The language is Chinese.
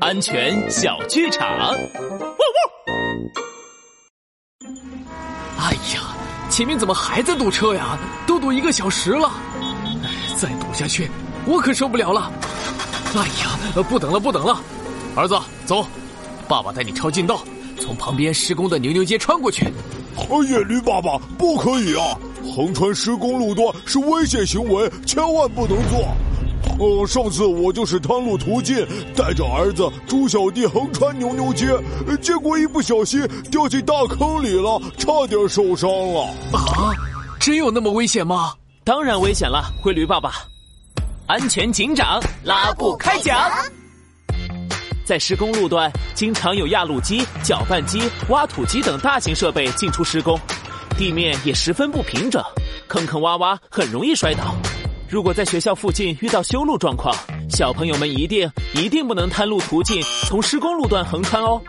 安全小剧场。哎呀，前面怎么还在堵车呀？都堵一个小时了，再堵下去我可受不了了。哎呀，不等了，不等了，儿子，走，爸爸带你抄近道，从旁边施工的牛牛街穿过去。野驴爸爸，不可以啊！横穿施工路段是危险行为，千万不能做。哦，上次我就是探路途径，带着儿子猪小弟横穿牛牛街，结果一不小心掉进大坑里了，差点受伤了。啊，真有那么危险吗？当然危险了，灰驴爸爸。安全警长拉布开讲。在施工路段，经常有压路机、搅拌机、挖土机等大型设备进出施工，地面也十分不平整，坑坑洼洼，很容易摔倒。如果在学校附近遇到修路状况，小朋友们一定一定不能贪路途径从施工路段横穿哦。